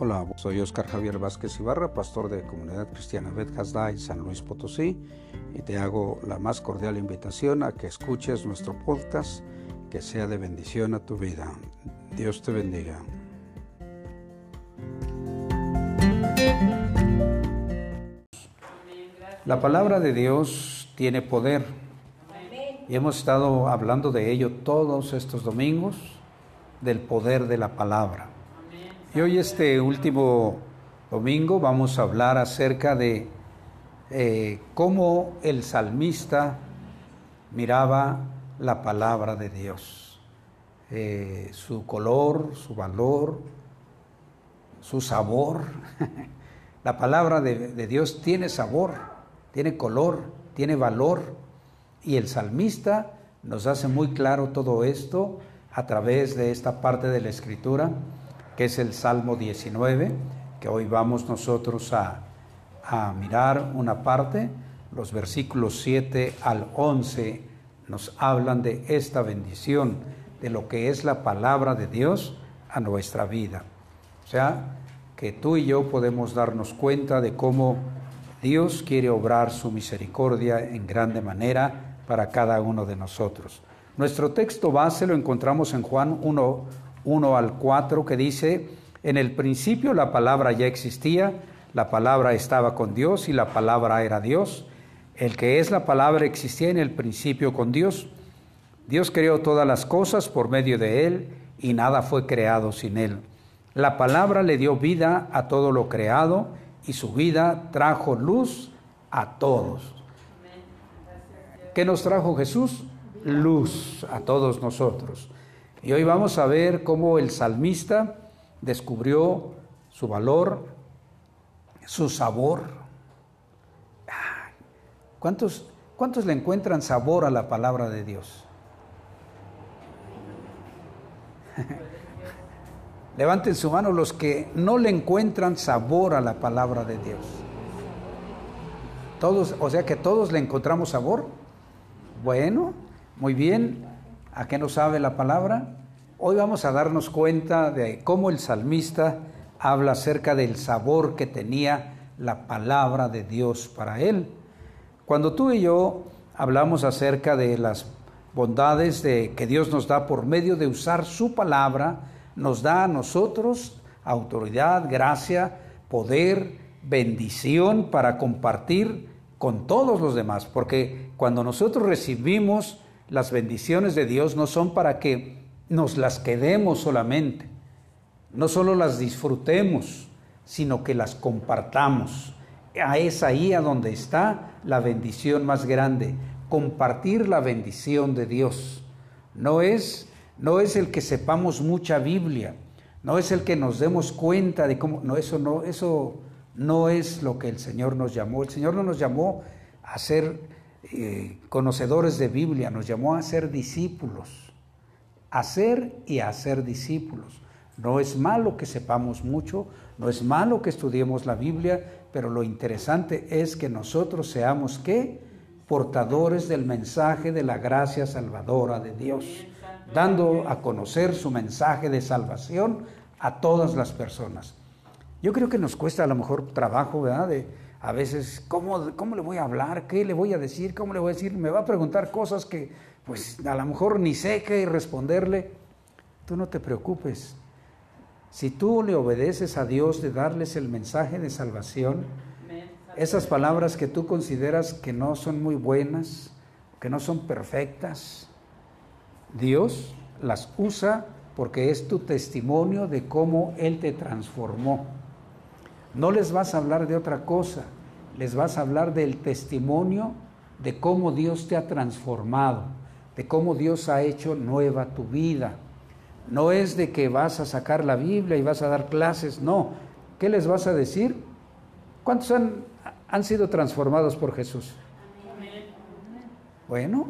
Hola, soy Oscar Javier Vázquez Ibarra, pastor de Comunidad Cristiana Bet en San Luis Potosí, y te hago la más cordial invitación a que escuches nuestro podcast, que sea de bendición a tu vida. Dios te bendiga. La palabra de Dios tiene poder y hemos estado hablando de ello todos estos domingos, del poder de la palabra. Y hoy este último domingo vamos a hablar acerca de eh, cómo el salmista miraba la palabra de Dios, eh, su color, su valor, su sabor. la palabra de, de Dios tiene sabor, tiene color, tiene valor. Y el salmista nos hace muy claro todo esto a través de esta parte de la escritura que es el Salmo 19, que hoy vamos nosotros a, mirar una parte. Los versículos 7 al 11 nos hablan de esta bendición, de lo que es la palabra de Dios a nuestra vida. O sea, que tú y yo podemos darnos cuenta de cómo Dios quiere obrar su misericordia en grande manera para cada uno de nosotros. Nuestro texto base lo encontramos en Juan 1, 1 al 4 que dice, en el principio la palabra ya existía, la palabra estaba con Dios y la palabra era Dios. El que es la palabra existía en el principio con Dios. Dios creó todas las cosas por medio de Él y nada fue creado sin Él. La palabra le dio vida a todo lo creado y su vida trajo luz a todos. ¿Qué nos trajo Jesús? Luz a todos nosotros. Y hoy vamos a ver cómo el salmista descubrió su valor, su sabor. ¿Cuántos, ¿Cuántos le encuentran sabor a la palabra de Dios? Levanten su mano los que no le encuentran sabor a la palabra de Dios. Todos, o sea que todos le encontramos sabor. Bueno, muy bien. ¿A qué nos sabe la palabra? Hoy vamos a darnos cuenta de cómo el salmista habla acerca del sabor que tenía la palabra de Dios para él. Cuando tú y yo hablamos acerca de las bondades de que Dios nos da por medio de usar su palabra, nos da a nosotros autoridad, gracia, poder, bendición para compartir con todos los demás, porque cuando nosotros recibimos las bendiciones de Dios no son para que nos las quedemos solamente, no solo las disfrutemos, sino que las compartamos. Es ahí a donde está la bendición más grande, compartir la bendición de Dios. No es, no es el que sepamos mucha Biblia, no es el que nos demos cuenta de cómo, no, eso no, eso no es lo que el Señor nos llamó. El Señor no nos llamó a ser eh, conocedores de Biblia, nos llamó a ser discípulos, a ser y a ser discípulos. No es malo que sepamos mucho, no es malo que estudiemos la Biblia, pero lo interesante es que nosotros seamos qué? Portadores del mensaje de la gracia salvadora de Dios, dando a conocer su mensaje de salvación a todas las personas. Yo creo que nos cuesta a lo mejor trabajo, ¿verdad? De, a veces, ¿cómo, ¿cómo le voy a hablar? ¿Qué le voy a decir? ¿Cómo le voy a decir? Me va a preguntar cosas que, pues, a lo mejor ni sé qué responderle. Tú no te preocupes. Si tú le obedeces a Dios de darles el mensaje de salvación, esas palabras que tú consideras que no son muy buenas, que no son perfectas, Dios las usa porque es tu testimonio de cómo Él te transformó. No les vas a hablar de otra cosa, les vas a hablar del testimonio de cómo Dios te ha transformado, de cómo Dios ha hecho nueva tu vida. No es de que vas a sacar la Biblia y vas a dar clases, no. ¿Qué les vas a decir? ¿Cuántos han, han sido transformados por Jesús? Bueno,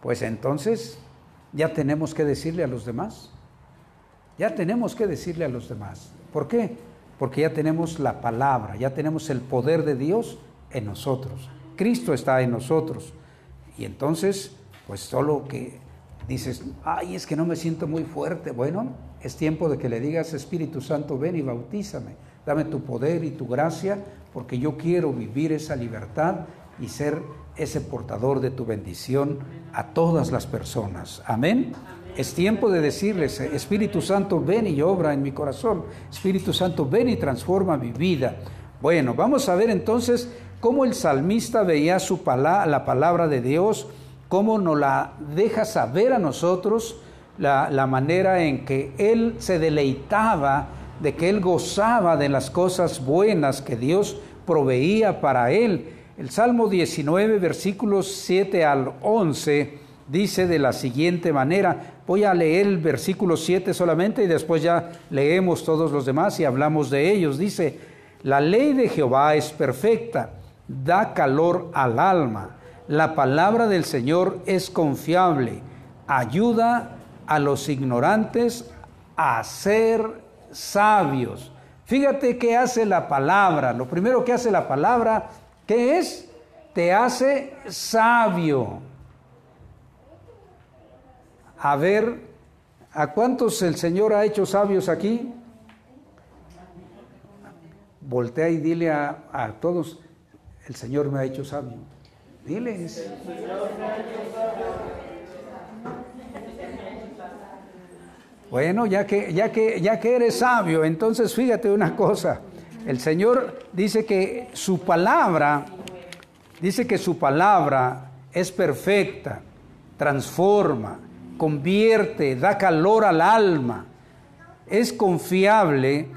pues entonces ya tenemos que decirle a los demás. Ya tenemos que decirle a los demás. ¿Por qué? Porque ya tenemos la palabra, ya tenemos el poder de Dios en nosotros. Cristo está en nosotros. Y entonces, pues solo que dices, ay, es que no me siento muy fuerte. Bueno, es tiempo de que le digas, Espíritu Santo, ven y bautízame. Dame tu poder y tu gracia, porque yo quiero vivir esa libertad y ser ese portador de tu bendición a todas las personas. Amén. Es tiempo de decirles, Espíritu Santo, ven y obra en mi corazón. Espíritu Santo, ven y transforma mi vida. Bueno, vamos a ver entonces cómo el salmista veía su la palabra de Dios, cómo nos la deja saber a nosotros la, la manera en que él se deleitaba, de que él gozaba de las cosas buenas que Dios proveía para él. El Salmo 19, versículos 7 al 11 dice de la siguiente manera, voy a leer el versículo 7 solamente y después ya leemos todos los demás y hablamos de ellos. Dice, la ley de Jehová es perfecta, da calor al alma, la palabra del Señor es confiable, ayuda a los ignorantes a ser sabios. Fíjate qué hace la palabra. Lo primero que hace la palabra, ¿qué es? Te hace sabio a ver a cuántos el Señor ha hecho sabios aquí. Voltea y dile a, todos, el Señor me ha hecho sabio. Diles. Bueno, ya que, ya, que, ya que eres sabio, entonces fíjate una cosa. El Señor dice que su palabra, dice que su palabra es perfecta, transforma, convierte, da calor al alma, es confiable,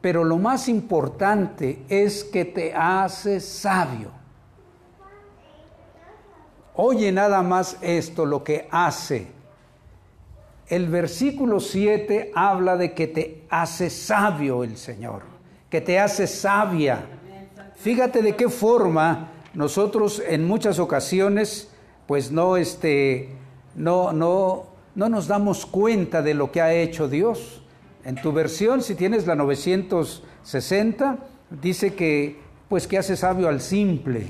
pero lo más importante es que te hace sabio. Oye nada más esto, lo que hace. El versículo 7 habla de que te hace sabio el Señor, que te hace sabia. Fíjate de qué forma nosotros en muchas ocasiones, pues no, este, no, no, no nos damos cuenta de lo que ha hecho Dios. En tu versión, si tienes la 960, dice que pues que hace sabio al simple.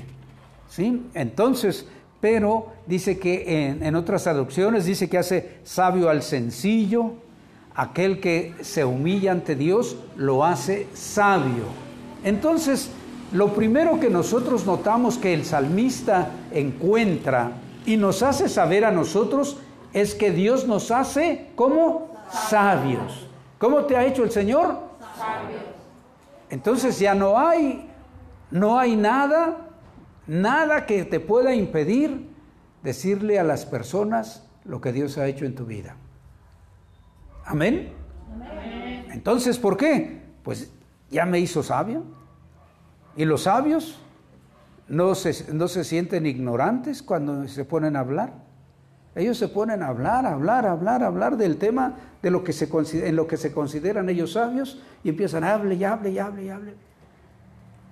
¿Sí? Entonces, pero dice que en, en otras traducciones dice que hace sabio al sencillo, aquel que se humilla ante Dios lo hace sabio. Entonces, lo primero que nosotros notamos que el salmista encuentra y nos hace saber a nosotros es que Dios nos hace como sabios. ¿Cómo te ha hecho el Señor? Sabios. Entonces ya no hay, no hay nada, nada que te pueda impedir decirle a las personas lo que Dios ha hecho en tu vida. Amén. Entonces, ¿por qué? Pues ya me hizo sabio. ¿Y los sabios no se, no se sienten ignorantes cuando se ponen a hablar? Ellos se ponen a hablar, hablar, hablar, hablar del tema de lo que se en lo que se consideran ellos sabios y empiezan a hable y hable y hable y hable.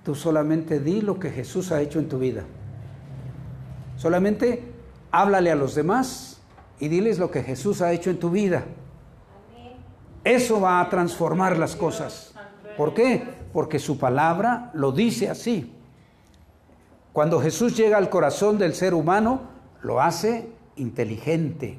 Tú solamente di lo que Jesús ha hecho en tu vida. Solamente háblale a los demás y diles lo que Jesús ha hecho en tu vida. Eso va a transformar las cosas. ¿Por qué? Porque su palabra lo dice así. Cuando Jesús llega al corazón del ser humano, lo hace inteligente.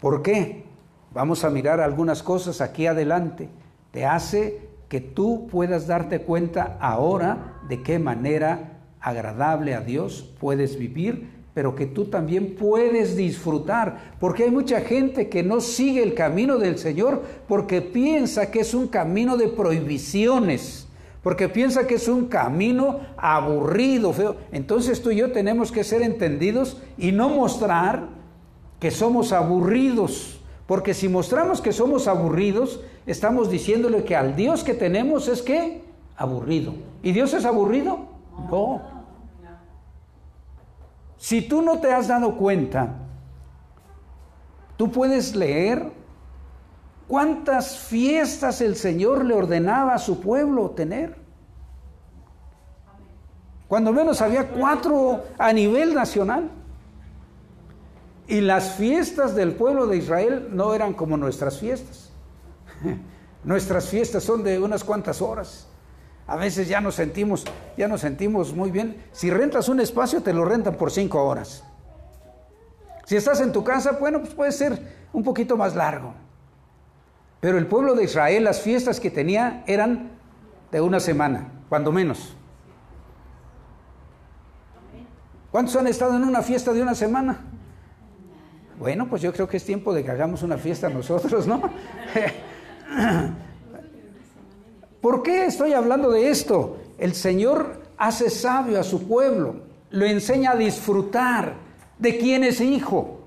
¿Por qué? Vamos a mirar algunas cosas aquí adelante. Te hace que tú puedas darte cuenta ahora de qué manera agradable a Dios puedes vivir, pero que tú también puedes disfrutar, porque hay mucha gente que no sigue el camino del Señor porque piensa que es un camino de prohibiciones porque piensa que es un camino aburrido, feo. Entonces tú y yo tenemos que ser entendidos y no mostrar que somos aburridos, porque si mostramos que somos aburridos, estamos diciéndole que al Dios que tenemos es que aburrido. ¿Y Dios es aburrido? No. Si tú no te has dado cuenta, tú puedes leer ¿Cuántas fiestas el Señor le ordenaba a su pueblo tener? Cuando menos había cuatro a nivel nacional. Y las fiestas del pueblo de Israel no eran como nuestras fiestas. Nuestras fiestas son de unas cuantas horas. A veces ya nos sentimos, ya nos sentimos muy bien. Si rentas un espacio, te lo rentan por cinco horas. Si estás en tu casa, bueno, pues puede ser un poquito más largo. Pero el pueblo de Israel, las fiestas que tenía eran de una semana, cuando menos. ¿Cuántos han estado en una fiesta de una semana? Bueno, pues yo creo que es tiempo de que hagamos una fiesta nosotros, ¿no? ¿Por qué estoy hablando de esto? El Señor hace sabio a su pueblo, lo enseña a disfrutar de quién es hijo,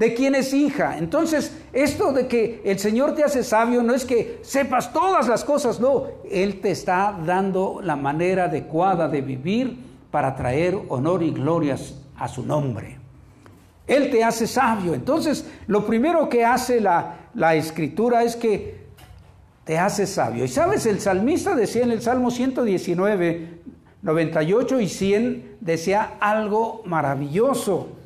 de quién es hija. Entonces, esto de que el Señor te hace sabio no es que sepas todas las cosas, no, Él te está dando la manera adecuada de vivir para traer honor y glorias a su nombre. Él te hace sabio. Entonces, lo primero que hace la, la escritura es que te hace sabio. Y sabes, el salmista decía en el Salmo 119, 98 y 100, decía algo maravilloso.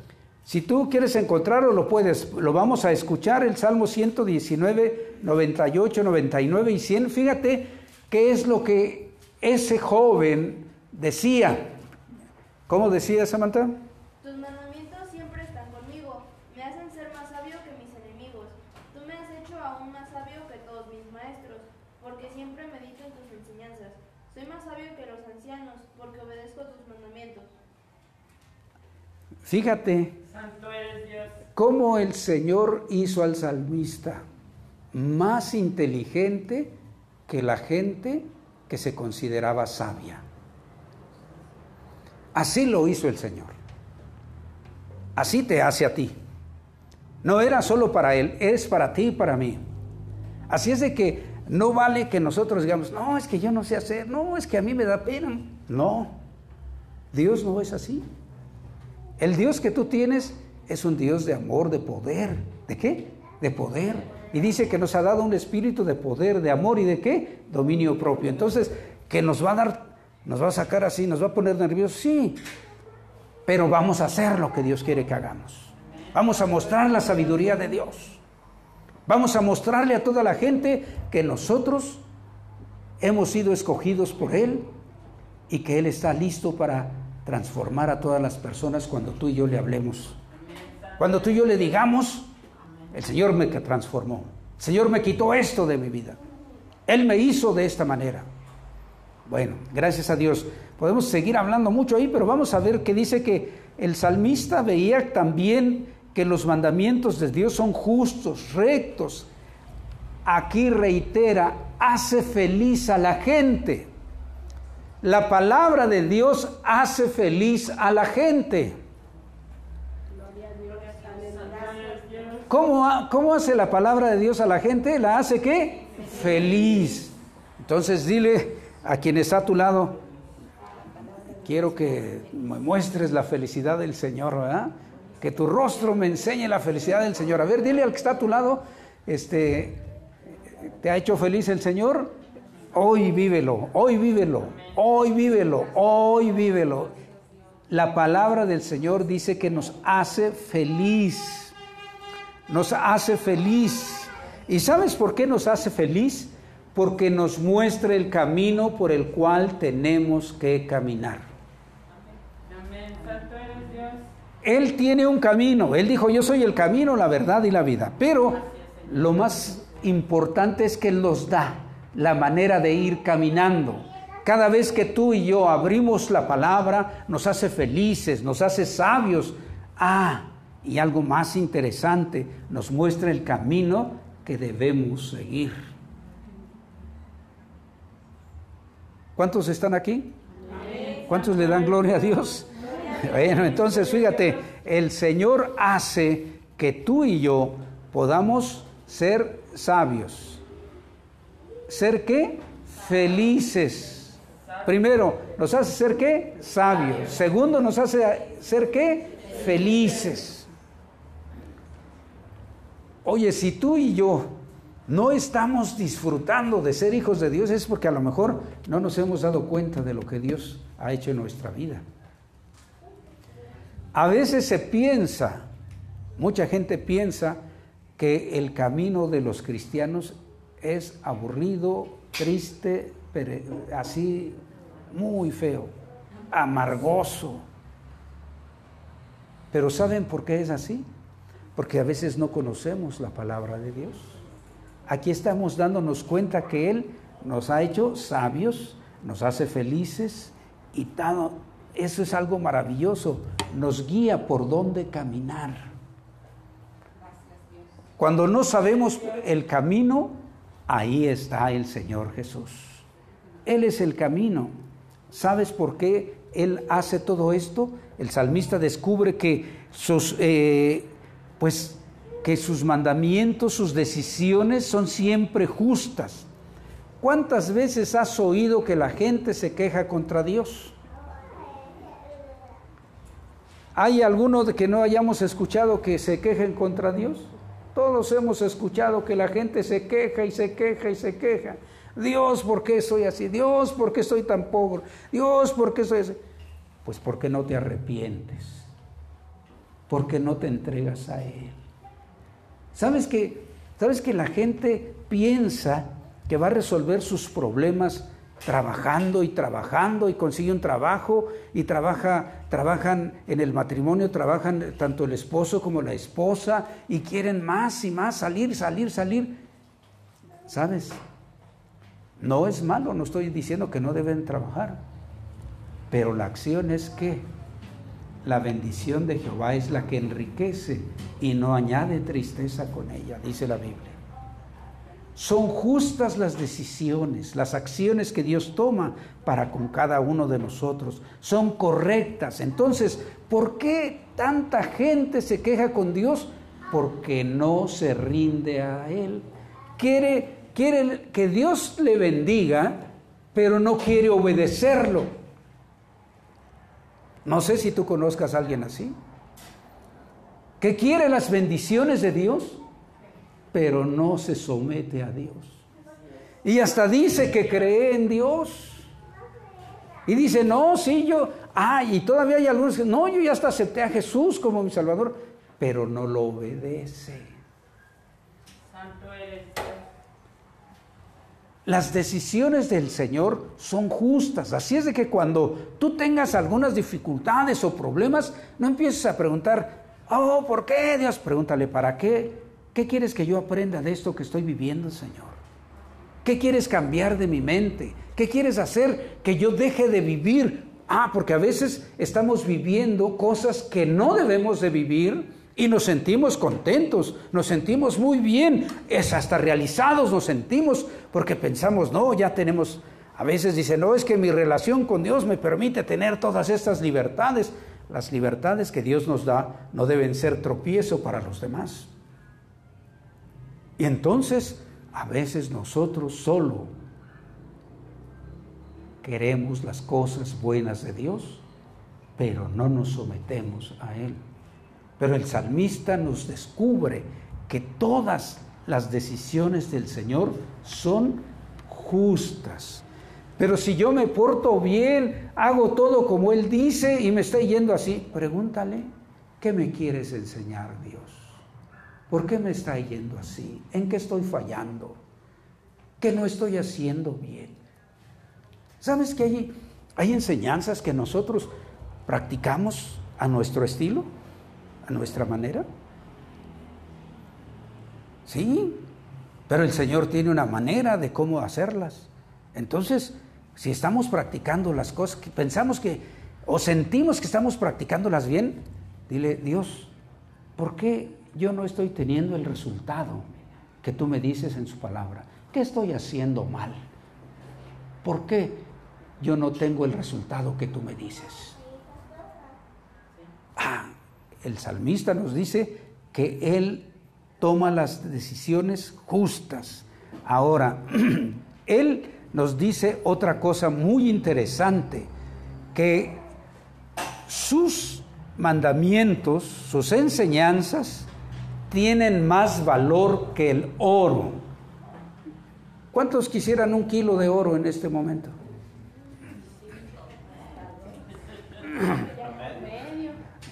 Si tú quieres encontrarlo, lo puedes, lo vamos a escuchar, el Salmo 119, 98, 99 y 100. Fíjate qué es lo que ese joven decía. ¿Cómo decía Samantha? Tus mandamientos siempre están conmigo, me hacen ser más sabio que mis enemigos. Tú me has hecho aún más sabio que todos mis maestros, porque siempre medito en tus enseñanzas. Soy más sabio que los ancianos, porque obedezco tus mandamientos. Fíjate Cómo el Señor hizo al salmista más inteligente que la gente que se consideraba sabia. Así lo hizo el Señor. Así te hace a ti. No era solo para Él, es para ti y para mí. Así es de que no vale que nosotros digamos, no, es que yo no sé hacer, no, es que a mí me da pena. No, Dios no es así. El Dios que tú tienes es un Dios de amor, de poder. ¿De qué? De poder. Y dice que nos ha dado un espíritu de poder, de amor y de qué? Dominio propio. Entonces, que nos va a dar, nos va a sacar así, nos va a poner nerviosos, sí. Pero vamos a hacer lo que Dios quiere que hagamos. Vamos a mostrar la sabiduría de Dios. Vamos a mostrarle a toda la gente que nosotros hemos sido escogidos por Él y que Él está listo para transformar a todas las personas cuando tú y yo le hablemos. Cuando tú y yo le digamos, el Señor me transformó. El Señor me quitó esto de mi vida. Él me hizo de esta manera. Bueno, gracias a Dios. Podemos seguir hablando mucho ahí, pero vamos a ver que dice que el salmista veía también que los mandamientos de Dios son justos, rectos. Aquí reitera, hace feliz a la gente. La palabra de Dios hace feliz a la gente. ¿Cómo, ¿Cómo, hace la palabra de Dios a la gente? ¿La hace qué? Feliz. Entonces dile a quien está a tu lado, quiero que me muestres la felicidad del Señor, ¿verdad? Que tu rostro me enseñe la felicidad del Señor. A ver, dile al que está a tu lado, este, ¿te ha hecho feliz el Señor? Hoy vívelo, hoy vívelo, hoy vívelo, hoy vívelo. La palabra del Señor dice que nos hace feliz nos hace feliz. ¿Y sabes por qué nos hace feliz? Porque nos muestra el camino por el cual tenemos que caminar. Él tiene un camino. Él dijo, yo soy el camino, la verdad y la vida. Pero lo más importante es que Él nos da la manera de ir caminando. Cada vez que tú y yo abrimos la palabra, nos hace felices, nos hace sabios. Ah, y algo más interesante, nos muestra el camino que debemos seguir. ¿Cuántos están aquí? ¿Cuántos le dan gloria a Dios? Bueno, entonces fíjate, el Señor hace que tú y yo podamos ser sabios. ¿Ser qué? Felices. Primero, nos hace ser qué? Sabios. Segundo, nos hace ser qué? Felices. Oye, si tú y yo no estamos disfrutando de ser hijos de Dios es porque a lo mejor no nos hemos dado cuenta de lo que Dios ha hecho en nuestra vida. A veces se piensa, mucha gente piensa que el camino de los cristianos es aburrido, triste, así muy feo, amargoso. Pero ¿saben por qué es así? Porque a veces no conocemos la palabra de Dios. Aquí estamos dándonos cuenta que Él nos ha hecho sabios, nos hace felices y eso es algo maravilloso, nos guía por dónde caminar. Cuando no sabemos el camino, ahí está el Señor Jesús. Él es el camino. ¿Sabes por qué Él hace todo esto? El salmista descubre que sus, eh, pues, que sus mandamientos, sus decisiones son siempre justas. ¿Cuántas veces has oído que la gente se queja contra Dios? ¿Hay alguno de que no hayamos escuchado que se quejen contra Dios? Todos hemos escuchado que la gente se queja y se queja y se queja. Dios, ¿por qué soy así? Dios, ¿por qué soy tan pobre? Dios, ¿por qué soy así? Pues porque no te arrepientes, porque no te entregas a Él. ¿Sabes que, ¿Sabes que la gente piensa que va a resolver sus problemas trabajando y trabajando y consigue un trabajo y trabaja, trabajan en el matrimonio, trabajan tanto el esposo como la esposa y quieren más y más salir, salir, salir. ¿Sabes? No es malo, no estoy diciendo que no deben trabajar, pero la acción es que la bendición de Jehová es la que enriquece y no añade tristeza con ella, dice la Biblia. Son justas las decisiones, las acciones que Dios toma para con cada uno de nosotros. Son correctas. Entonces, ¿por qué tanta gente se queja con Dios? Porque no se rinde a Él. Quiere, quiere que Dios le bendiga, pero no quiere obedecerlo. No sé si tú conozcas a alguien así. Que quiere las bendiciones de Dios, pero no se somete a Dios. Y hasta dice que cree en Dios. Y dice, no, sí, yo, ah, y todavía hay algunos que, no, yo ya hasta acepté a Jesús como mi Salvador, pero no lo obedece. Santo eres Las decisiones del Señor son justas. Así es de que cuando tú tengas algunas dificultades o problemas, no empieces a preguntar, oh, ¿por qué Dios? Pregúntale, ¿para qué? ¿Qué quieres que yo aprenda de esto que estoy viviendo, Señor? ¿Qué quieres cambiar de mi mente? ¿Qué quieres hacer que yo deje de vivir? Ah, porque a veces estamos viviendo cosas que no debemos de vivir y nos sentimos contentos, nos sentimos muy bien, es hasta realizados nos sentimos porque pensamos, no, ya tenemos, a veces dice, no, es que mi relación con Dios me permite tener todas estas libertades. Las libertades que Dios nos da no deben ser tropiezo para los demás. Y entonces a veces nosotros solo queremos las cosas buenas de Dios, pero no nos sometemos a Él. Pero el salmista nos descubre que todas las decisiones del Señor son justas. Pero si yo me porto bien, hago todo como Él dice y me está yendo así, pregúntale, ¿qué me quieres enseñar Dios? ¿Por qué me está yendo así? ¿En qué estoy fallando? ¿Qué no estoy haciendo bien? ¿Sabes que hay, hay enseñanzas que nosotros practicamos a nuestro estilo, a nuestra manera? Sí, pero el Señor tiene una manera de cómo hacerlas. Entonces, si estamos practicando las cosas, que pensamos que o sentimos que estamos practicándolas bien, dile, Dios, ¿por qué yo no estoy teniendo el resultado que tú me dices en su palabra. ¿Qué estoy haciendo mal? ¿Por qué yo no tengo el resultado que tú me dices? Ah, el salmista nos dice que él toma las decisiones justas. Ahora, él nos dice otra cosa muy interesante, que sus mandamientos, sus enseñanzas, tienen más valor que el oro. ¿Cuántos quisieran un kilo de oro en este momento?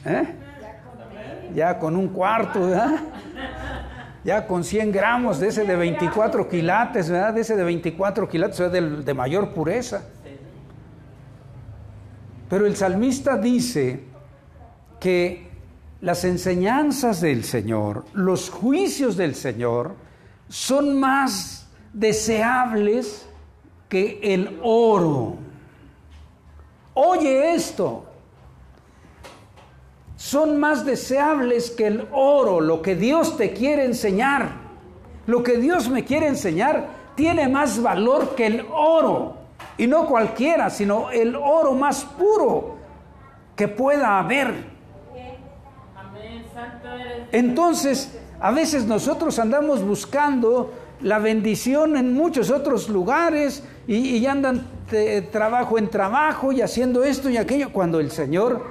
¿Eh? Ya con un cuarto, ¿verdad? Ya con 100 gramos de ese de 24 quilates, ¿verdad? De ese de 24 quilates, de, de mayor pureza. Pero el salmista dice que las enseñanzas del Señor, los juicios del Señor, son más deseables que el oro. Oye esto, son más deseables que el oro, lo que Dios te quiere enseñar. Lo que Dios me quiere enseñar tiene más valor que el oro. Y no cualquiera, sino el oro más puro que pueda haber. Entonces, a veces nosotros andamos buscando la bendición en muchos otros lugares y, andan trabajo en trabajo y haciendo esto y aquello, cuando el Señor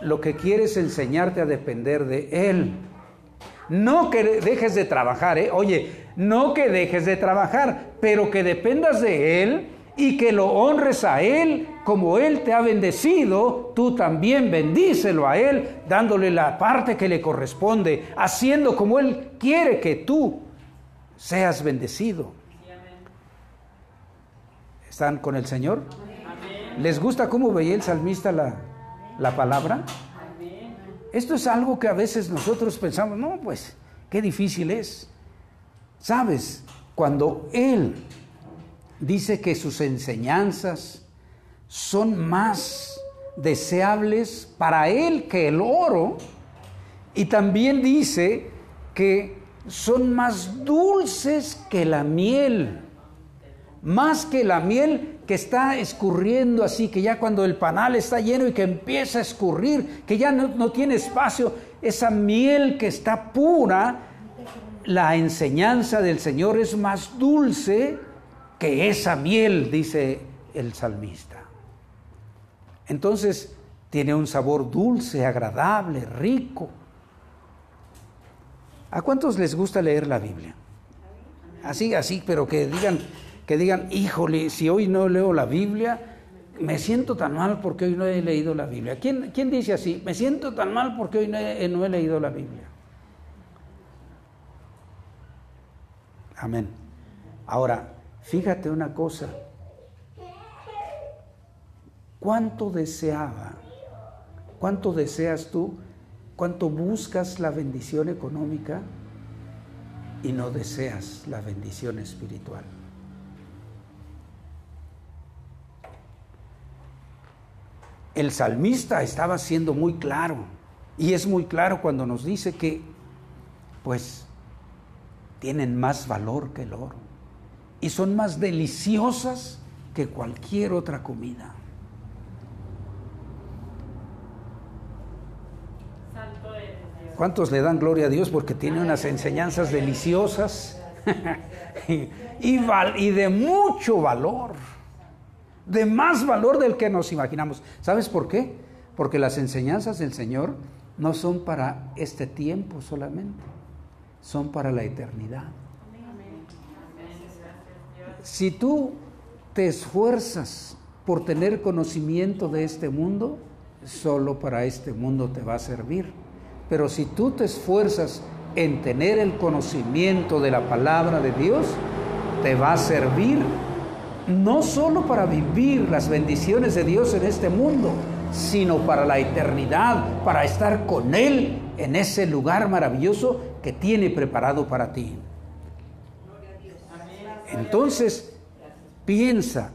lo que quiere es enseñarte a depender de Él. No que dejes de trabajar, ¿eh? oye, no que dejes de trabajar, pero que dependas de Él y que lo honres a Él como Él te ha bendecido, tú también bendícelo a Él, dándole la parte que le corresponde, haciendo como Él quiere que tú seas bendecido. ¿Están con el Señor? ¿Les gusta cómo veía el salmista la, la palabra? Esto es algo que a veces nosotros pensamos, no, pues, qué difícil es. ¿Sabes? Cuando Él dice que sus enseñanzas son más deseables para Él que el oro, y también dice que son más dulces que la miel, más que la miel que está escurriendo así, que ya cuando el panal está lleno y que empieza a escurrir, que ya no, no tiene espacio, esa miel que está pura, la enseñanza del Señor es más dulce que esa miel, dice el salmista. Entonces tiene un sabor dulce, agradable, rico. ¿A cuántos les gusta leer la Biblia? Así, así, pero que digan, que digan, híjole, si hoy no leo la Biblia, me siento tan mal porque hoy no he leído la Biblia. ¿Quién, quién dice así? Me siento tan mal porque hoy no he, no he leído la Biblia. Amén. Ahora, fíjate una cosa. ¿Cuánto deseaba? ¿Cuánto deseas tú? ¿Cuánto buscas la bendición económica y no deseas la bendición espiritual? El salmista estaba siendo muy claro y es muy claro cuando nos dice que pues tienen más valor que el oro y son más deliciosas que cualquier otra comida. ¿Cuántos le dan gloria a Dios porque tiene unas enseñanzas deliciosas y, y, de mucho valor? De más valor del que nos imaginamos. ¿Sabes por qué? Porque las enseñanzas del Señor no son para este tiempo solamente son para la eternidad. Si tú te esfuerzas por tener conocimiento de este mundo, solo para este mundo te va a servir. Pero si tú te esfuerzas en tener el conocimiento de la palabra de Dios, te va a servir no solo para vivir las bendiciones de Dios en este mundo, sino para la eternidad, para estar con Él en ese lugar maravilloso que tiene preparado para ti. Entonces, piensa,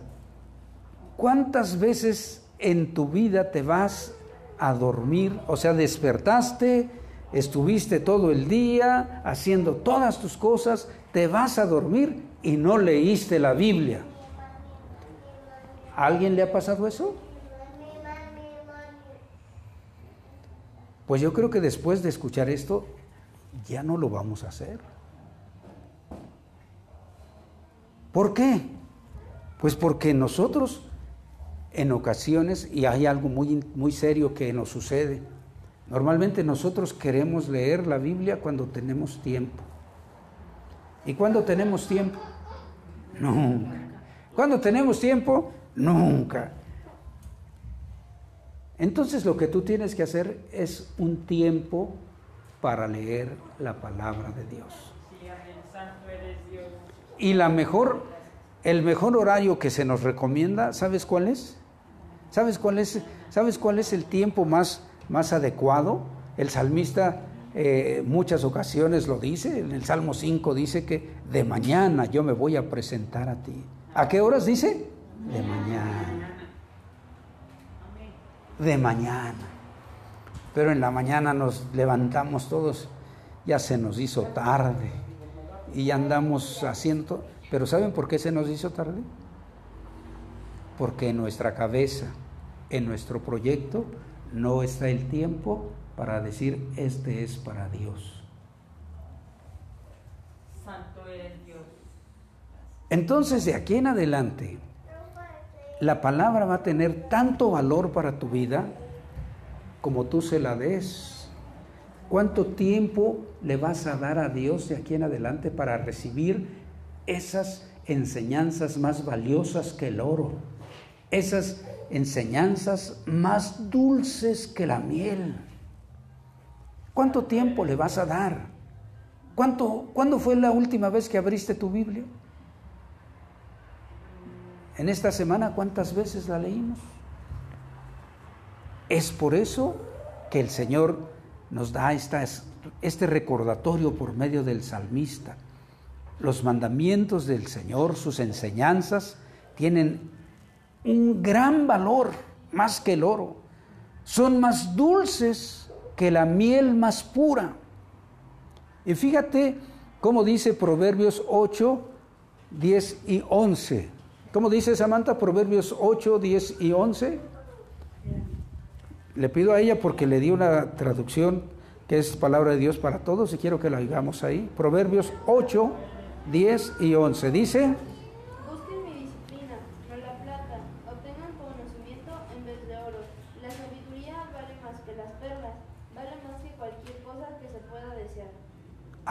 ¿cuántas veces en tu vida te vas a dormir? O sea, despertaste, estuviste todo el día haciendo todas tus cosas, te vas a dormir y no leíste la Biblia. ¿A alguien le ha pasado eso? Pues yo creo que después de escuchar esto, ya no lo vamos a hacer. ¿Por qué? Pues porque nosotros en ocasiones, y hay algo muy, muy serio que nos sucede, normalmente nosotros queremos leer la Biblia cuando tenemos tiempo. ¿Y cuando tenemos tiempo? Nunca. ¿Cuándo tenemos tiempo? Nunca. Entonces lo que tú tienes que hacer es un tiempo para leer la palabra de Dios. Y la mejor, el mejor horario que se nos recomienda, ¿sabes cuál es? ¿Sabes cuál es? ¿Sabes cuál es el tiempo más, más adecuado? El salmista eh, muchas ocasiones lo dice, en el Salmo 5 dice que de mañana yo me voy a presentar a ti. ¿A qué horas dice? De mañana. De mañana. Pero en la mañana nos levantamos todos, ya se nos hizo tarde y ya andamos haciendo... Pero ¿saben por qué se nos hizo tarde? Porque en nuestra cabeza, en nuestro proyecto, no está el tiempo para decir, este es para Dios. Santo es Dios. Entonces, de aquí en adelante, la palabra va a tener tanto valor para tu vida como tú se la des. ¿Cuánto tiempo le vas a dar a Dios de aquí en adelante para recibir esas enseñanzas más valiosas que el oro? Esas enseñanzas más dulces que la miel. ¿Cuánto tiempo le vas a dar? ¿Cuánto, ¿Cuándo fue la última vez que abriste tu Biblia? En esta semana, ¿cuántas veces la leímos? Es por eso que el Señor nos da esta, este recordatorio por medio del salmista. Los mandamientos del Señor, sus enseñanzas, tienen un gran valor, más que el oro. Son más dulces que la miel más pura. Y fíjate cómo dice Proverbios 8, 10 y 11. ¿Cómo dice Samantha Proverbios 8, 10 y 11? Le pido a ella porque le di una traducción que es palabra de Dios para todos y quiero que la oigamos ahí. Proverbios 8, 10 y 11. Dice...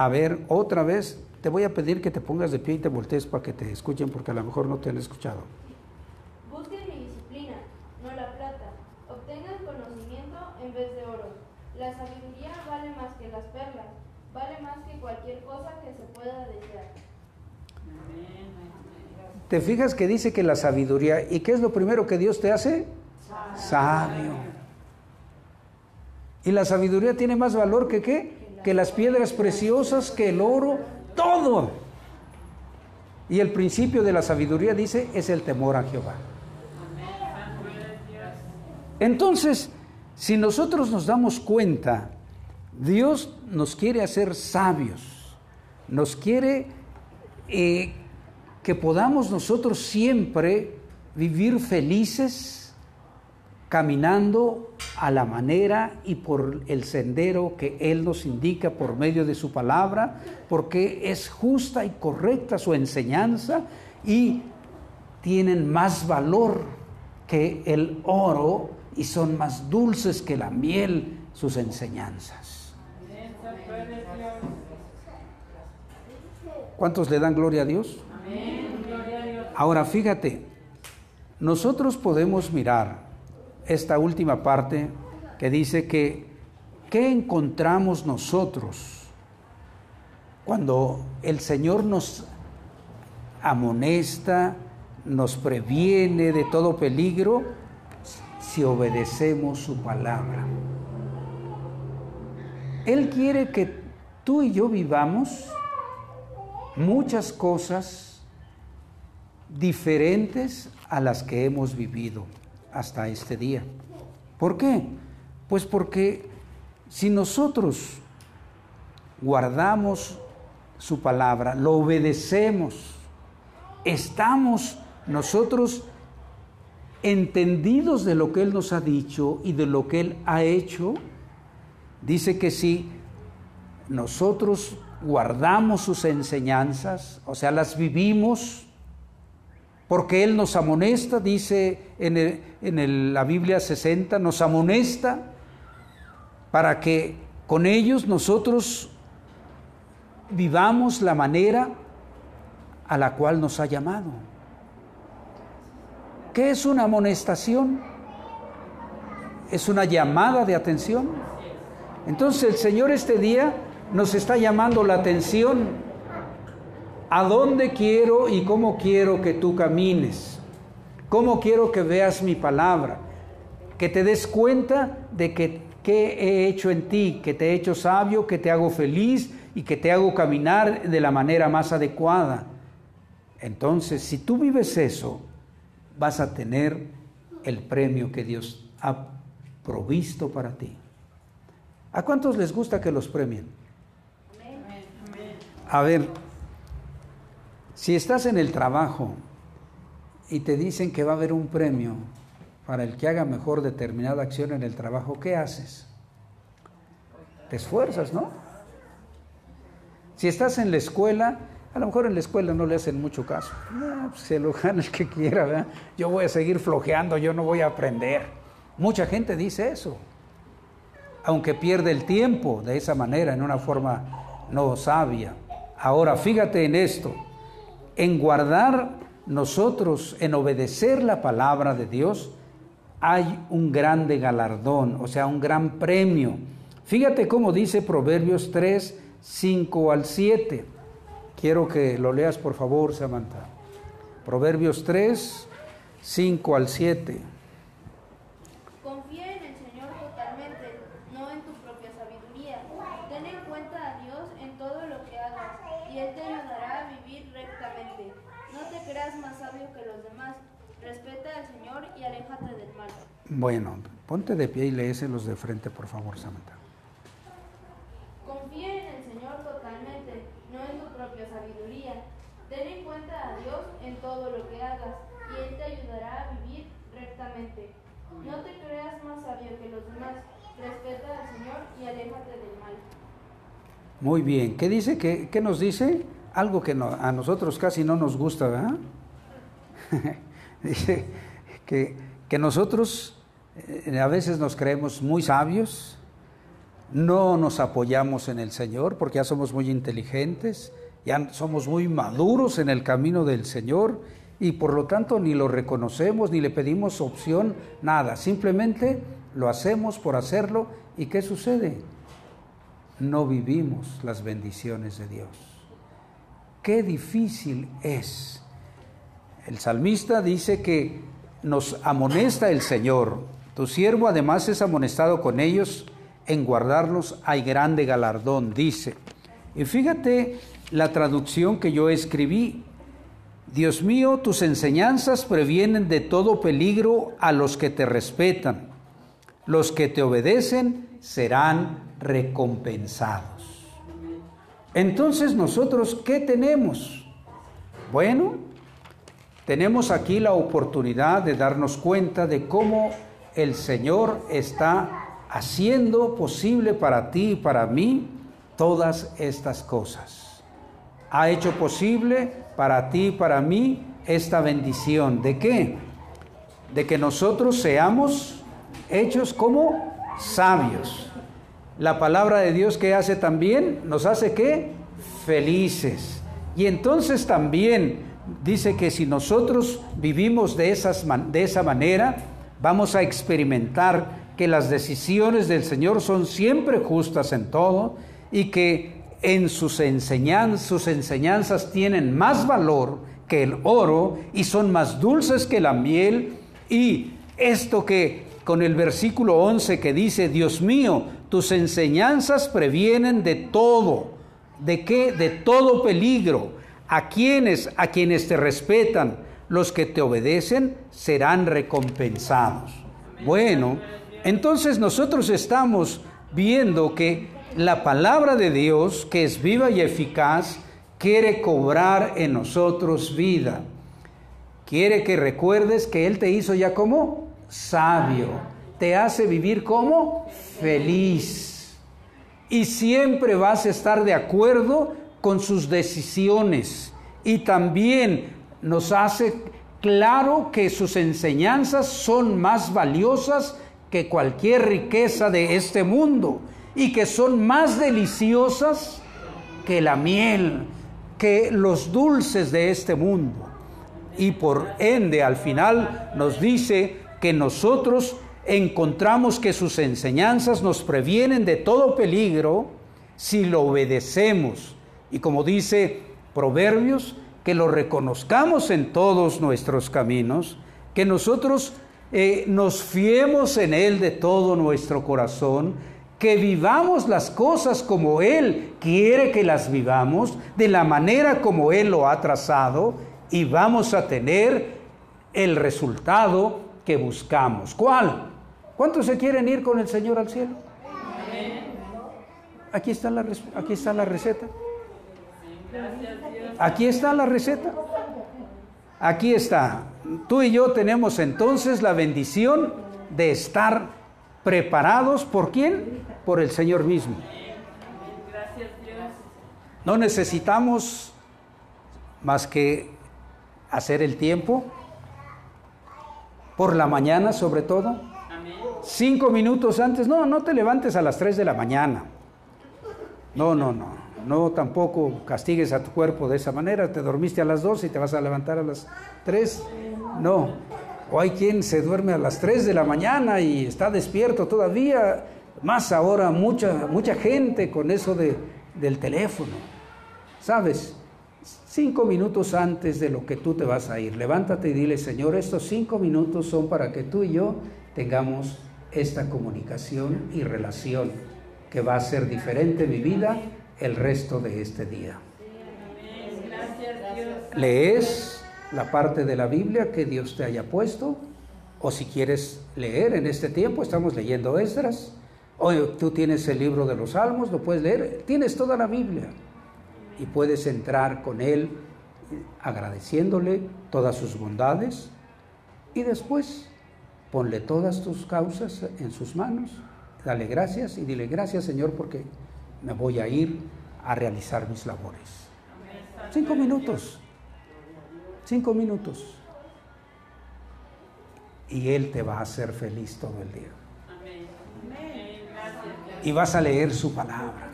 A ver, otra vez, te voy a pedir que te pongas de pie y te voltees para que te escuchen porque a lo mejor no te han escuchado. Busquen mi disciplina, no la plata. Obtengan conocimiento en vez de oro. La sabiduría vale más que las perlas, vale más que cualquier cosa que se pueda desear. ¿Te fijas que dice que la sabiduría, ¿y qué es lo primero que Dios te hace? Sabio. ¿Y la sabiduría tiene más valor que qué? que las piedras preciosas, que el oro, todo. Y el principio de la sabiduría, dice, es el temor a Jehová. Entonces, si nosotros nos damos cuenta, Dios nos quiere hacer sabios, nos quiere eh, que podamos nosotros siempre vivir felices, caminando a la manera y por el sendero que Él nos indica por medio de su palabra, porque es justa y correcta su enseñanza y tienen más valor que el oro y son más dulces que la miel sus enseñanzas. ¿Cuántos le dan gloria a Dios? Ahora fíjate, nosotros podemos mirar esta última parte que dice que, ¿qué encontramos nosotros cuando el Señor nos amonesta, nos previene de todo peligro si obedecemos su palabra? Él quiere que tú y yo vivamos muchas cosas diferentes a las que hemos vivido hasta este día. ¿Por qué? Pues porque si nosotros guardamos su palabra, lo obedecemos, estamos nosotros entendidos de lo que Él nos ha dicho y de lo que Él ha hecho, dice que si nosotros guardamos sus enseñanzas, o sea, las vivimos, porque Él nos amonesta, dice en, la Biblia 60, nos amonesta para que con ellos nosotros vivamos la manera a la cual nos ha llamado. ¿Qué es una amonestación? Es una llamada de atención. Entonces el Señor este día nos está llamando la atención a dónde quiero y cómo quiero que tú camines, cómo quiero que veas mi palabra, que te des cuenta de que ¿qué he hecho en ti? Que te he hecho sabio, que te hago feliz y que te hago caminar de la manera más adecuada. Entonces, si tú vives eso, vas a tener el premio que Dios ha provisto para ti. ¿A cuántos les gusta que los premien? A ver, si estás en el trabajo y te dicen que va a haber un premio para el que haga mejor determinada acción en el trabajo, ¿qué haces? Te esfuerzas, ¿no? Si estás en la escuela, a lo mejor en la escuela no le hacen mucho caso. No, pues se lo gana el que quiera. Yo voy a seguir flojeando, yo no voy a aprender. Mucha gente dice eso, aunque pierde el tiempo de esa manera, en una forma no sabia. Ahora, fíjate en esto, en guardar nosotros, en obedecer la palabra de Dios, hay un grande galardón, o sea, un gran premio. Fíjate cómo dice Proverbios 3, 5 al 7. Quiero que lo leas por favor, Samantha. Proverbios 3, 5 al 7. Confía en el Señor totalmente, no en tu propia sabiduría. Ten en cuenta a Dios en todo lo que hagas y Él te ayudará a vivir rectamente. No te creas más sabio que los demás. Respeta al Señor y aléjate del mal. Bueno, ponte de pie y léeselos de frente, por favor, Samantha. Confía en el Señor totalmente, no en tu propia sabiduría. Ten en cuenta a Dios en todo lo que hagas y Él te ayudará a vivir rectamente. No te creas más sabio que los demás. Respeta al Señor y aléjate del mal. Muy bien, ¿qué dice? ¿Qué, qué nos dice? Algo que no- a nosotros casi no nos gusta, ¿verdad? dice que, que nosotros a veces nos creemos muy sabios, no nos apoyamos en el Señor porque ya somos muy inteligentes, ya somos muy maduros en el camino del Señor y por lo tanto ni lo reconocemos ni le pedimos opción, nada, simplemente lo hacemos por hacerlo y ¿qué sucede? No vivimos las bendiciones de Dios. Qué difícil es. El salmista dice que nos amonesta el Señor. Tu siervo además es amonestado con ellos, en guardarlos hay grande galardón, dice. Y fíjate la traducción que yo escribí. Dios mío, tus enseñanzas previenen de todo peligro a los que te respetan. Los que te obedecen serán recompensados. Entonces nosotros, ¿qué tenemos? Bueno, tenemos aquí la oportunidad de darnos cuenta de cómo el Señor está haciendo posible para ti y para mí todas estas cosas. Ha hecho posible para ti y para mí esta bendición. ¿De qué? De que nosotros seamos hechos como sabios. La palabra de Dios que hace también nos hace que felices. Y entonces también dice que si nosotros vivimos de, esas, de esa manera, vamos a experimentar que las decisiones del Señor son siempre justas en todo y que en sus enseñanzas, sus enseñanzas tienen más valor que el oro y son más dulces que la miel. Y esto que con el versículo 11 que dice, Dios mío, tus enseñanzas previenen de todo. ¿De qué? De todo peligro. A quienes, a quienes te respetan, los que te obedecen serán recompensados. Bueno, entonces nosotros estamos viendo que la palabra de Dios, que es viva y eficaz, quiere cobrar en nosotros vida. Quiere que recuerdes que Él te hizo ya como sabio, te hace vivir como feliz. Y siempre vas a estar de acuerdo con sus decisiones. Y también nos hace claro que sus enseñanzas son más valiosas que cualquier riqueza de este mundo y que son más deliciosas que la miel, que los dulces de este mundo. Y por ende al final nos dice que nosotros encontramos que sus enseñanzas nos previenen de todo peligro si lo obedecemos. Y como dice Proverbios, que lo reconozcamos en todos nuestros caminos, que nosotros eh, nos fiemos en Él de todo nuestro corazón, que vivamos las cosas como Él quiere que las vivamos, de la manera como Él lo ha trazado, y vamos a tener el resultado que buscamos. ¿Cuál? ¿Cuántos se quieren ir con el Señor al cielo? Aquí está la, aquí está la receta. Aquí está la receta. Aquí está. Tú y yo tenemos entonces la bendición de estar preparados por quién? Por el Señor mismo. No necesitamos más que hacer el tiempo, por la mañana sobre todo. Cinco minutos antes, no, no te levantes a las tres de la mañana. No, no, no. No tampoco castigues a tu cuerpo de esa manera. Te dormiste a las dos y te vas a levantar a las tres. No. O hay quien se duerme a las tres de la mañana y está despierto todavía. Más ahora mucha, mucha gente con eso de, del teléfono. ¿Sabes? Cinco minutos antes de lo que tú te vas a ir, levántate y dile, Señor, estos cinco minutos son para que tú y yo tengamos esta comunicación y relación que va a ser diferente mi vida el resto de este día. Lees la parte de la Biblia que Dios te haya puesto, o si quieres leer en este tiempo, estamos leyendo Esdras, o tú tienes el libro de los Salmos, lo puedes leer, tienes toda la Biblia. Y puedes entrar con Él agradeciéndole todas sus bondades. Y después ponle todas tus causas en sus manos, dale gracias y dile gracias Señor porque me voy a ir a realizar mis labores. Cinco minutos, cinco minutos. Y Él te va a hacer feliz todo el día. Y vas a leer su palabra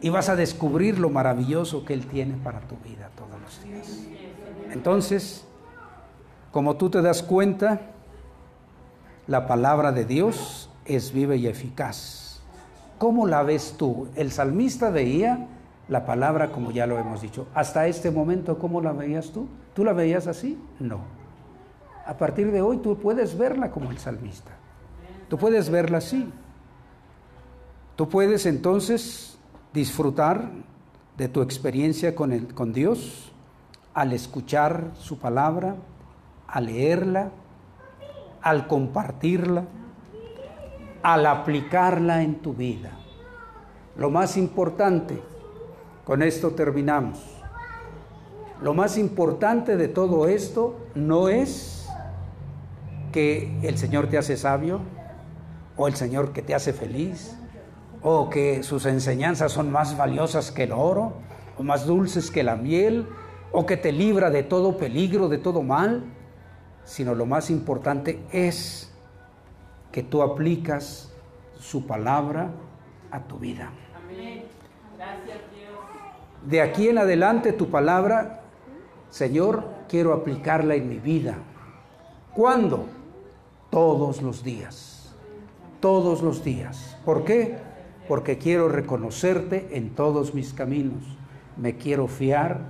y vas a descubrir lo maravilloso que Él tiene para tu vida todos los días. Entonces, como tú te das cuenta, la palabra de Dios es viva y eficaz. ¿Cómo la ves tú? El salmista veía la palabra como ya lo hemos dicho. Hasta este momento, ¿cómo la veías tú? ¿Tú la veías así? No. A partir de hoy tú puedes verla como el salmista. Tú puedes verla así. Tú puedes entonces disfrutar de tu experiencia con, el, con Dios al escuchar su palabra, al leerla, al compartirla, al aplicarla en tu vida. Lo más importante, con esto terminamos, lo más importante de todo esto no es que el Señor te hace sabio o el Señor que te hace feliz o que sus enseñanzas son más valiosas que el oro, o más dulces que la miel, o que te libra de todo peligro, de todo mal, sino lo más importante es que tú aplicas su palabra a tu vida. Amén. Gracias Dios. De aquí en adelante tu palabra, Señor, quiero aplicarla en mi vida. ¿Cuándo? Todos los días. Todos los días. ¿Por qué? porque quiero reconocerte en todos mis caminos. Me quiero fiar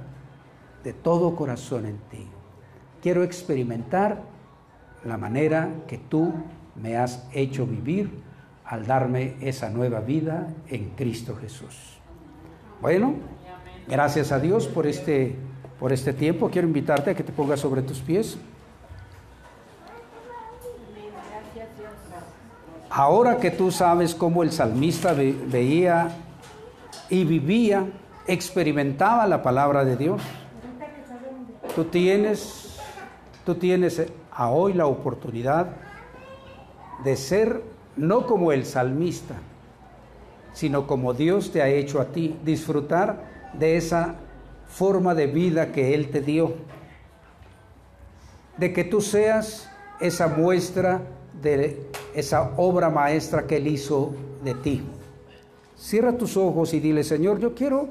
de todo corazón en ti. Quiero experimentar la manera que tú me has hecho vivir al darme esa nueva vida en Cristo Jesús. Bueno, gracias a Dios por este, por este tiempo. Quiero invitarte a que te pongas sobre tus pies. Ahora que tú sabes cómo el salmista veía y vivía, experimentaba la palabra de Dios, tú tienes, tú tienes a hoy la oportunidad de ser no como el salmista, sino como Dios te ha hecho a ti, disfrutar de esa forma de vida que Él te dio, de que tú seas esa muestra de esa obra maestra que Él hizo de ti. Cierra tus ojos y dile, Señor, yo quiero,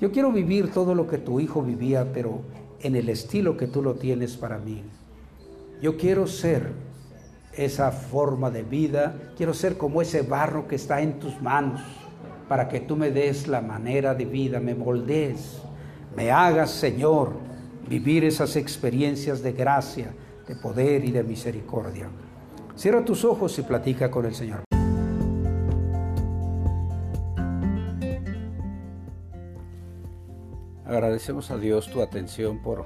yo quiero vivir todo lo que tu hijo vivía, pero en el estilo que tú lo tienes para mí. Yo quiero ser esa forma de vida, quiero ser como ese barro que está en tus manos, para que tú me des la manera de vida, me moldees, me hagas, Señor, vivir esas experiencias de gracia, de poder y de misericordia. Cierra tus ojos y platica con el Señor. Agradecemos a Dios tu atención por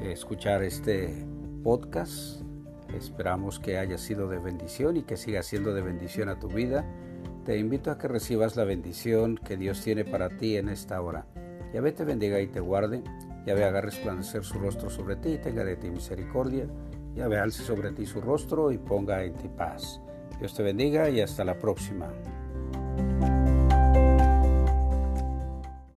escuchar este podcast. Esperamos que haya sido de bendición y que siga siendo de bendición a tu vida. Te invito a que recibas la bendición que Dios tiene para ti en esta hora. Yahvé te bendiga y te guarde. Yahvé haga resplandecer su rostro sobre ti y tenga de ti misericordia. Yahvé alce sobre ti su rostro y ponga en ti paz. Dios te bendiga y hasta la próxima.